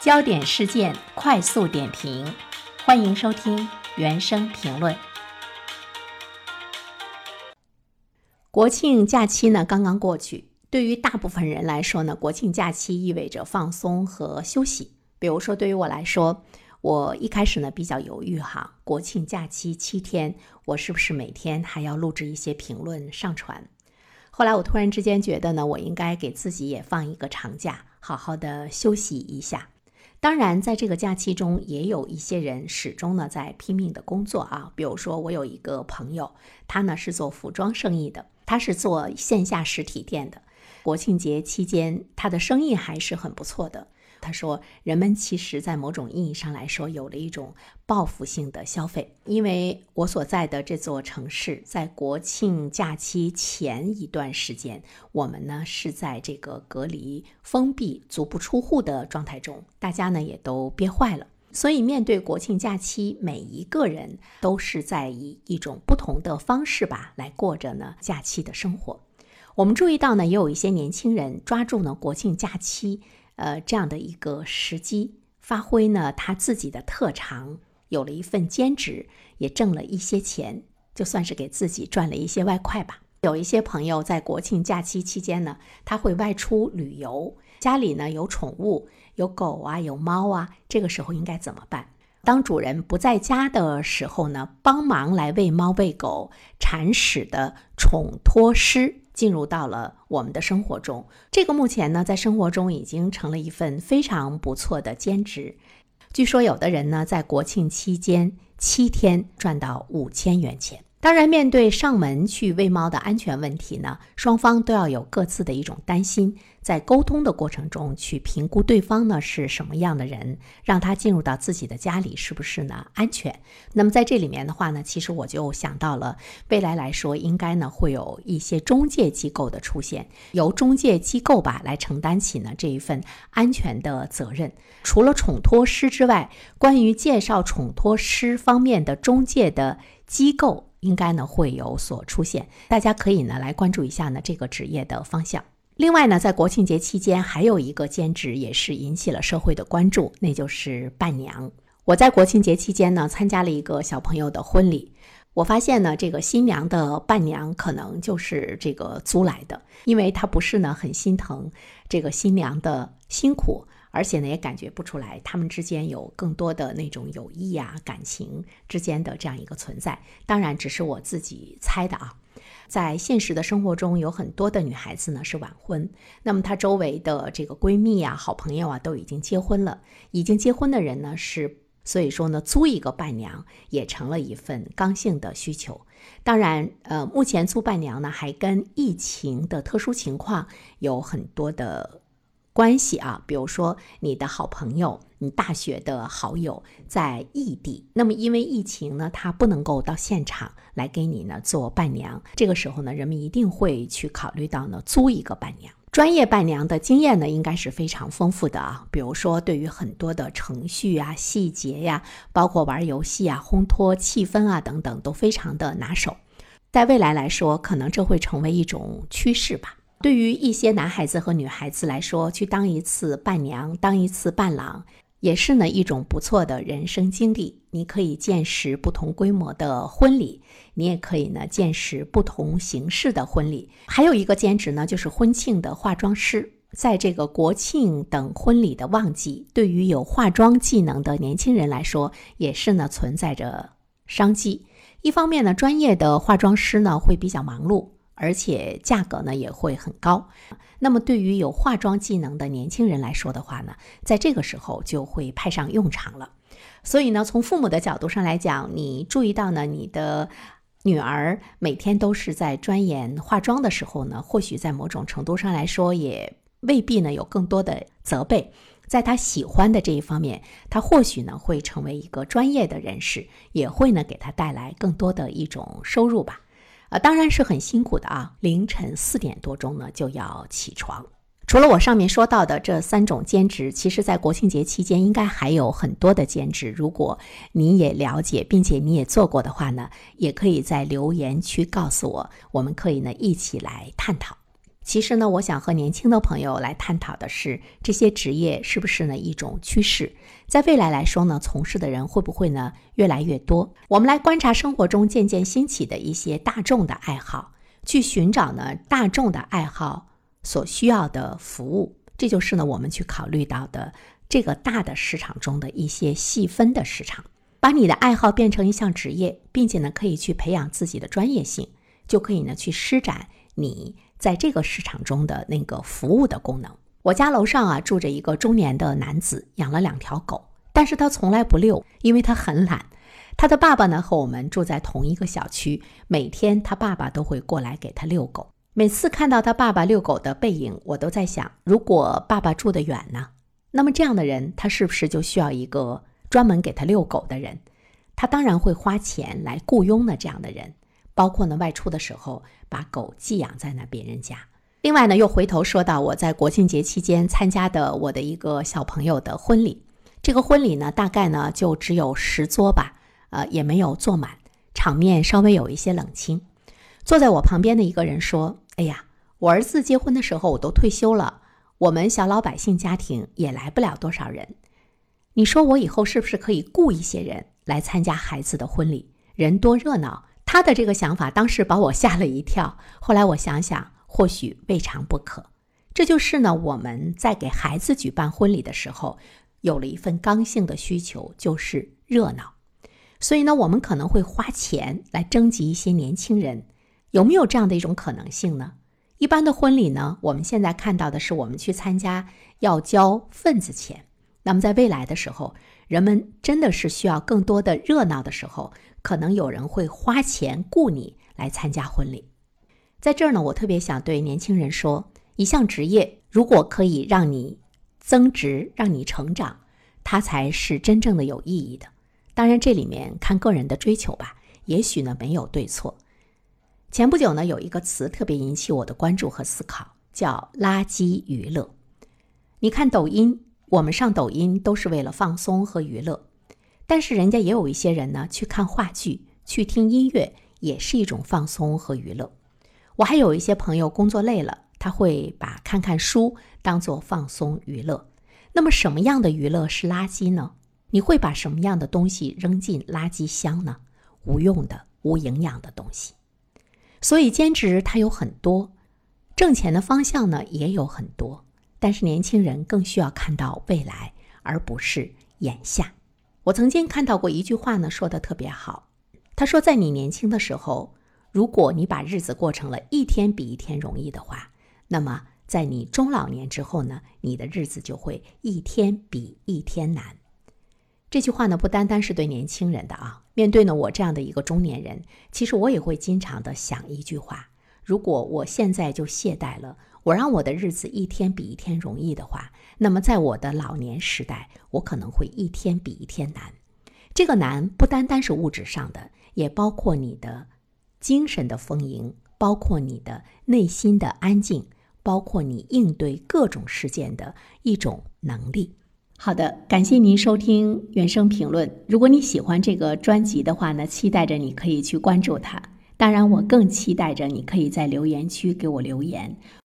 焦点事件快速点评，欢迎收听原声评论。国庆假期呢刚刚过去，对于大部分人来说呢，国庆假期意味着放松和休息。比如说，对于我来说，我一开始呢比较犹豫哈，国庆假期七天，我是不是每天还要录制一些评论上传？后来我突然之间觉得呢，我应该给自己也放一个长假，好好的休息一下。当然，在这个假期中，也有一些人始终呢在拼命的工作啊。比如说，我有一个朋友，他呢是做服装生意的。他是做线下实体店的，国庆节期间他的生意还是很不错的。他说，人们其实，在某种意义上来说，有了一种报复性的消费。因为我所在的这座城市，在国庆假期前一段时间，我们呢是在这个隔离、封闭、足不出户的状态中，大家呢也都憋坏了。所以，面对国庆假期，每一个人都是在以一种不同的方式吧来过着呢假期的生活。我们注意到呢，也有一些年轻人抓住呢国庆假期，呃这样的一个时机，发挥呢他自己的特长，有了一份兼职，也挣了一些钱，就算是给自己赚了一些外快吧。有一些朋友在国庆假期期间呢，他会外出旅游，家里呢有宠物。有狗啊，有猫啊，这个时候应该怎么办？当主人不在家的时候呢，帮忙来喂猫喂狗、铲屎的宠托师进入到了我们的生活中。这个目前呢，在生活中已经成了一份非常不错的兼职。据说有的人呢，在国庆期间七天赚到五千元钱。当然，面对上门去喂猫的安全问题呢，双方都要有各自的一种担心，在沟通的过程中去评估对方呢是什么样的人，让他进入到自己的家里是不是呢安全？那么在这里面的话呢，其实我就想到了未来来说，应该呢会有一些中介机构的出现，由中介机构吧来承担起呢这一份安全的责任。除了宠托师之外，关于介绍宠托师方面的中介的机构。应该呢会有所出现，大家可以呢来关注一下呢这个职业的方向。另外呢，在国庆节期间还有一个兼职也是引起了社会的关注，那就是伴娘。我在国庆节期间呢参加了一个小朋友的婚礼，我发现呢这个新娘的伴娘可能就是这个租来的，因为她不是呢很心疼这个新娘的辛苦。而且呢，也感觉不出来他们之间有更多的那种友谊呀、感情之间的这样一个存在。当然，只是我自己猜的啊。在现实的生活中，有很多的女孩子呢是晚婚，那么她周围的这个闺蜜啊、好朋友啊都已经结婚了。已经结婚的人呢是，所以说呢，租一个伴娘也成了一份刚性的需求。当然，呃，目前租伴娘呢还跟疫情的特殊情况有很多的。关系啊，比如说你的好朋友，你大学的好友在异地，那么因为疫情呢，他不能够到现场来给你呢做伴娘。这个时候呢，人们一定会去考虑到呢租一个伴娘。专业伴娘的经验呢，应该是非常丰富的啊。比如说，对于很多的程序啊、细节呀，包括玩游戏啊、烘托气氛啊等等，都非常的拿手。在未来来说，可能这会成为一种趋势吧。对于一些男孩子和女孩子来说，去当一次伴娘、当一次伴郎，也是呢一种不错的人生经历。你可以见识不同规模的婚礼，你也可以呢见识不同形式的婚礼。还有一个兼职呢，就是婚庆的化妆师。在这个国庆等婚礼的旺季，对于有化妆技能的年轻人来说，也是呢存在着商机。一方面呢，专业的化妆师呢会比较忙碌。而且价格呢也会很高，那么对于有化妆技能的年轻人来说的话呢，在这个时候就会派上用场了。所以呢，从父母的角度上来讲，你注意到呢，你的女儿每天都是在钻研化妆的时候呢，或许在某种程度上来说，也未必呢有更多的责备。在他喜欢的这一方面，他或许呢会成为一个专业的人士，也会呢给他带来更多的一种收入吧。啊，当然是很辛苦的啊！凌晨四点多钟呢就要起床。除了我上面说到的这三种兼职，其实在国庆节期间应该还有很多的兼职。如果你也了解，并且你也做过的话呢，也可以在留言区告诉我，我们可以呢一起来探讨。其实呢，我想和年轻的朋友来探讨的是，这些职业是不是呢一种趋势？在未来来说呢，从事的人会不会呢越来越多？我们来观察生活中渐渐兴起的一些大众的爱好，去寻找呢大众的爱好所需要的服务。这就是呢我们去考虑到的这个大的市场中的一些细分的市场。把你的爱好变成一项职业，并且呢可以去培养自己的专业性，就可以呢去施展你。在这个市场中的那个服务的功能，我家楼上啊住着一个中年的男子，养了两条狗，但是他从来不遛，因为他很懒。他的爸爸呢和我们住在同一个小区，每天他爸爸都会过来给他遛狗。每次看到他爸爸遛狗的背影，我都在想，如果爸爸住得远呢，那么这样的人他是不是就需要一个专门给他遛狗的人？他当然会花钱来雇佣呢这样的人。包括呢，外出的时候把狗寄养在那别人家。另外呢，又回头说到我在国庆节期间参加的我的一个小朋友的婚礼。这个婚礼呢，大概呢就只有十桌吧，呃，也没有坐满，场面稍微有一些冷清。坐在我旁边的一个人说：“哎呀，我儿子结婚的时候我都退休了，我们小老百姓家庭也来不了多少人。你说我以后是不是可以雇一些人来参加孩子的婚礼？人多热闹。”他的这个想法当时把我吓了一跳。后来我想想，或许未尝不可。这就是呢，我们在给孩子举办婚礼的时候，有了一份刚性的需求，就是热闹。所以呢，我们可能会花钱来征集一些年轻人。有没有这样的一种可能性呢？一般的婚礼呢，我们现在看到的是我们去参加要交份子钱。那么在未来的时候，人们真的是需要更多的热闹的时候。可能有人会花钱雇你来参加婚礼，在这儿呢，我特别想对年轻人说：一项职业如果可以让你增值、让你成长，它才是真正的有意义的。当然，这里面看个人的追求吧，也许呢没有对错。前不久呢，有一个词特别引起我的关注和思考，叫“垃圾娱乐”。你看抖音，我们上抖音都是为了放松和娱乐。但是人家也有一些人呢，去看话剧、去听音乐，也是一种放松和娱乐。我还有一些朋友工作累了，他会把看看书当做放松娱乐。那么什么样的娱乐是垃圾呢？你会把什么样的东西扔进垃圾箱呢？无用的、无营养的东西。所以兼职它有很多，挣钱的方向呢也有很多。但是年轻人更需要看到未来，而不是眼下。我曾经看到过一句话呢，说的特别好。他说，在你年轻的时候，如果你把日子过成了一天比一天容易的话，那么在你中老年之后呢，你的日子就会一天比一天难。这句话呢，不单单是对年轻人的啊。面对呢我这样的一个中年人，其实我也会经常的想一句话：如果我现在就懈怠了。我让我的日子一天比一天容易的话，那么在我的老年时代，我可能会一天比一天难。这个难不单单是物质上的，也包括你的精神的丰盈，包括你的内心的安静，包括你应对各种事件的一种能力。好的，感谢您收听原声评论。如果你喜欢这个专辑的话呢，期待着你可以去关注它。当然，我更期待着你可以在留言区给我留言。